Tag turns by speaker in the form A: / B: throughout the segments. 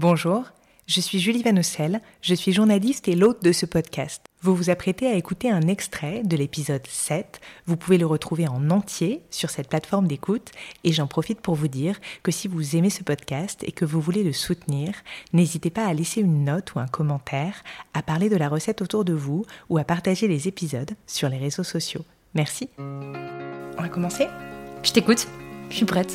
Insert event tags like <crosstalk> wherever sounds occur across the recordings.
A: Bonjour, je suis Julie Vanussel, je suis journaliste et l'hôte de ce podcast. Vous vous apprêtez à écouter un extrait de l'épisode 7. Vous pouvez le retrouver en entier sur cette plateforme d'écoute et j'en profite pour vous dire que si vous aimez ce podcast et que vous voulez le soutenir, n'hésitez pas à laisser une note ou un commentaire, à parler de la recette autour de vous ou à partager les épisodes sur les réseaux sociaux. Merci. On va commencer?
B: Je t'écoute, je suis prête.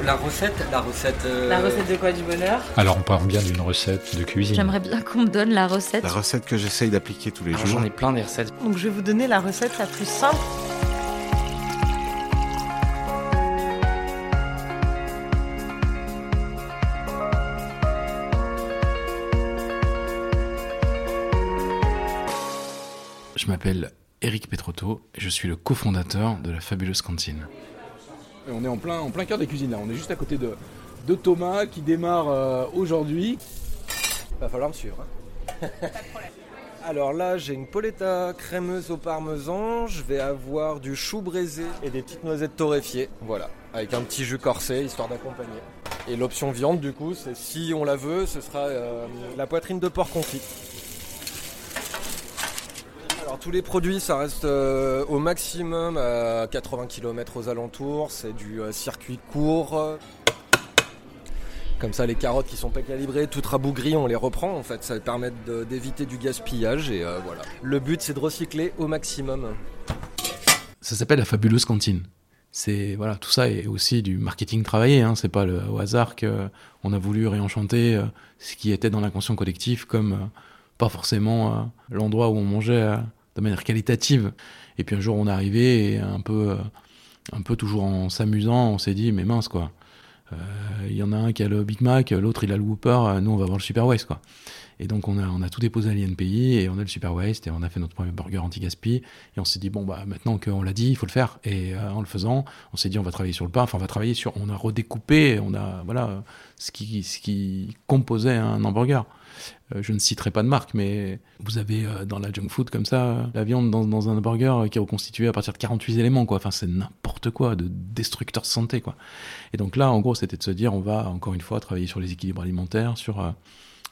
C: La recette, la recette. euh,
B: La recette de quoi du bonheur
D: Alors on parle bien d'une recette de cuisine.
B: J'aimerais bien qu'on me donne la recette.
E: La recette que j'essaye d'appliquer tous les
C: alors,
E: jours.
C: J'en ai plein des recettes.
F: Donc je vais vous donner la recette la plus simple.
G: Je m'appelle Eric Petrotto et je suis le cofondateur de la fabuleuse cantine.
H: Et On est en plein, en plein cœur des cuisines là, on est juste à côté de, de Thomas qui démarre euh, aujourd'hui.
C: Va falloir me suivre. hein. <laughs> Alors là, j'ai une polenta crémeuse au parmesan. Je vais avoir du chou braisé et des petites noisettes torréfiées. Voilà, avec un petit jus corsé histoire d'accompagner. Et l'option viande, du coup, c'est si on la veut, ce sera euh, la poitrine de porc confit. Tous les produits, ça reste euh, au maximum à 80 km aux alentours. C'est du euh, circuit court. Comme ça, les carottes qui sont pas calibrées, toutes rabougries, on les reprend. En fait, ça permet d'éviter du gaspillage et euh, voilà. Le but, c'est de recycler au maximum.
G: Ça s'appelle la fabuleuse cantine. C'est voilà, tout ça est aussi du marketing travaillé. Hein. C'est pas au hasard que on a voulu réenchanter ce qui était dans l'inconscient collectif comme pas forcément l'endroit où on mangeait de manière qualitative. Et puis un jour on est arrivé un peu, euh, un peu toujours en s'amusant, on s'est dit mais mince quoi. Euh, Il y en a un qui a le Big Mac, l'autre il a le Whopper, euh, nous on va voir le Super Waste quoi. Et donc on a, on a tout déposé à l'INPI et on a le Super Waste et on a fait notre premier burger anti-gaspi et on s'est dit bon bah maintenant qu'on l'a dit il faut le faire et euh, en le faisant on s'est dit on va travailler sur le pain, enfin on va travailler sur, on a redécoupé, on a voilà ce qui, ce qui composait un hamburger. Je ne citerai pas de marque, mais vous avez dans la junk food comme ça la viande dans, dans un burger qui est reconstituée à partir de 48 éléments quoi. Enfin c'est n'importe quoi, de destructeur de santé quoi. Et donc là, en gros, c'était de se dire, on va encore une fois travailler sur les équilibres alimentaires, sur euh,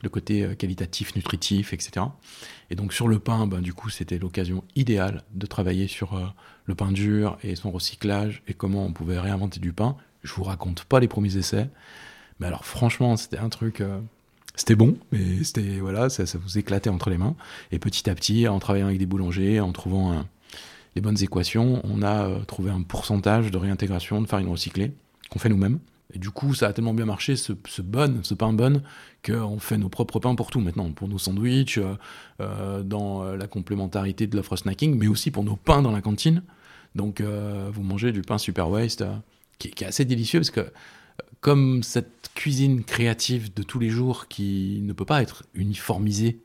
G: le côté euh, qualitatif, nutritif, etc. Et donc sur le pain, ben, du coup, c'était l'occasion idéale de travailler sur euh, le pain dur et son recyclage et comment on pouvait réinventer du pain. Je vous raconte pas les premiers essais, mais alors franchement, c'était un truc. c'était bon, mais c'était voilà, ça, ça vous éclatait entre les mains. Et petit à petit, en travaillant avec des boulangers, en trouvant un- bonnes équations, on a euh, trouvé un pourcentage de réintégration de farine recyclée qu'on fait nous-mêmes. Et du coup, ça a tellement bien marché, ce, ce pain bun, qu'on fait nos propres pains pour tout maintenant, pour nos sandwichs, euh, euh, dans la complémentarité de l'offre snacking, mais aussi pour nos pains dans la cantine. Donc, vous mangez du pain super waste, qui, est- assez délicieux, parce que comme cette cuisine créative de tous les jours qui ne peut pas être uniformisée,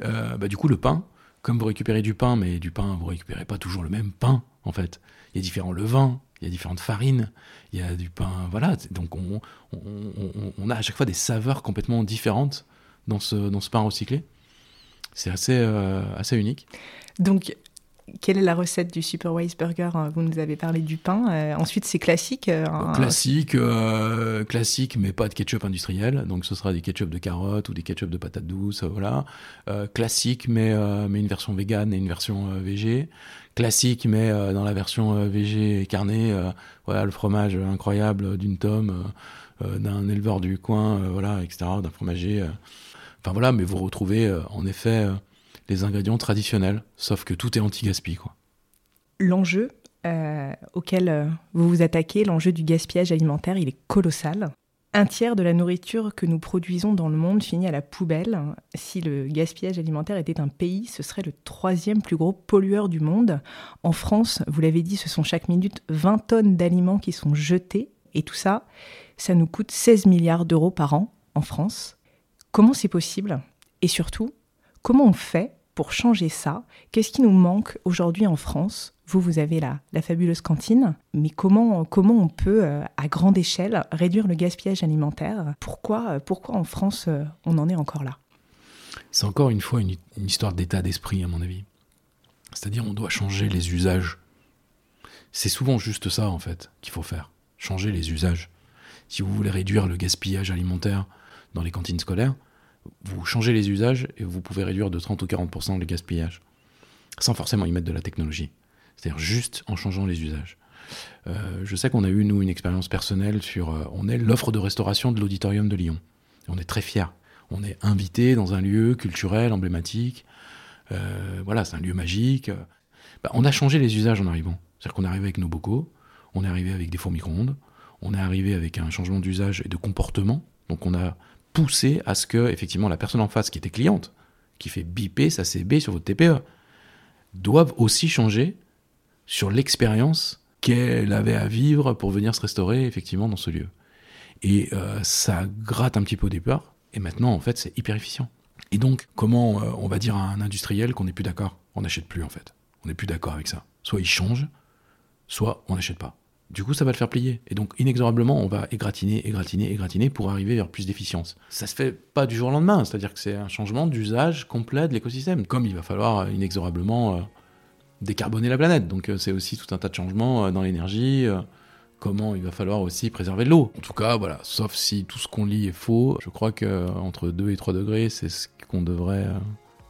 G: bah, du coup, le pain, comme vous récupérez du pain, mais du pain, vous récupérez pas toujours le même pain, en fait. Il y a différents levains, il y a différentes farines, il y a du pain, voilà. Donc on, on, on- a à chaque fois des saveurs complètement différentes dans ce, dans ce pain recyclé. C'est assez, euh, assez unique.
A: Donc, quelle est la recette du Super Waste Burger hein? Vous nous avez parlé du pain. euh, ensuite, c'est classique. euh,
G: Classique, euh, classique, mais pas de ketchup industriel. Donc ce sera des ketchup de carottes ou des ketchup de patates douces, voilà. Classique, mais, une version végane et une version végé. Classique, mais dans la version végé et carné, euh, voilà, le fromage incroyable d'une tome, d'un éleveur du coin, voilà, etc., d'un fromager. Enfin voilà, mais vous retrouvez en effet les ingrédients traditionnels, sauf que tout est anti-gaspi.
A: L'enjeu euh, auquel euh, vous vous attaquez, l'enjeu du gaspillage alimentaire, il est colossal. Un tiers de la nourriture que nous produisons dans le monde finit à la poubelle. Si le gaspillage alimentaire était un pays, ce serait le troisième plus gros pollueur du monde. En France, vous l'avez dit, ce sont chaque minute 20 tonnes d'aliments qui sont jetés. Et tout ça, ça nous coûte 16 milliards d'euros par an en France. Comment c'est possible? Et surtout, comment on fait pour changer ça? Qu'est-ce qui nous manque aujourd'hui en France? Vous, vous avez la, la fabuleuse cantine, mais comment, comment on peut, euh, à grande échelle, réduire le gaspillage alimentaire? Pourquoi, pourquoi en France, euh, on en est encore là?
G: C'est encore une fois une, une histoire d'état d'esprit, à mon avis. C'est-à-dire, on doit changer les usages. C'est souvent juste ça, en fait, qu'il faut faire. Changer les usages. Si vous voulez réduire le gaspillage alimentaire dans les cantines scolaires, vous changez les usages et vous pouvez réduire de 30 ou 40% le gaspillage, sans forcément y mettre de la technologie. C'est-à-dire juste en changeant les usages. Euh, je sais qu'on a eu, nous, une expérience personnelle sur... Euh, on est l'offre de restauration de l'auditorium de Lyon. On est très fiers. On est invité dans un lieu culturel, emblématique. Euh, voilà, c'est un lieu magique. Bah, on a changé les usages en arrivant. C'est-à-dire qu'on est arrivé avec nos bocaux, on est arrivé avec des fours micro-ondes, on est arrivé avec un changement d'usage et de comportement. Donc on a poussé à ce que, effectivement, la personne en face qui était cliente, qui fait biper sa CB sur votre TPE, doive aussi changer sur l'expérience qu'elle avait à vivre pour venir se restaurer, effectivement, dans ce lieu. Et euh, ça gratte un petit peu au départ, et maintenant, en fait, c'est hyper efficient. Et donc, comment euh, on va dire à un industriel qu'on n'est plus d'accord On n'achète plus, en fait. On n'est plus d'accord avec ça. Soit il change, soit on n'achète pas. Du coup, ça va le faire plier. Et donc, inexorablement, on va égratigner, égratigner, égratigner pour arriver vers plus d'efficience. Ça se fait pas du jour au lendemain, c'est-à-dire que c'est un changement d'usage complet de l'écosystème. Comme il va falloir euh, inexorablement euh, décarboner la planète. Donc, euh, c'est aussi tout un tas de changements dans l'énergie. comment il va falloir aussi préserver l'eau. En tout cas, voilà, sauf si tout ce qu'on lit est faux, je crois que entre 2 et 3 degrés, c'est ce qu'on devrait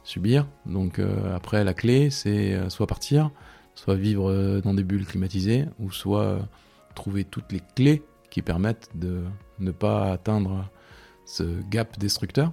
G: subir. Donc après, la clé, c'est soit partir, soit vivre euh, dans des bulles climatisées, ou soit euh, trouver toutes les clés qui permettent de ne pas atteindre ce gap destructeur.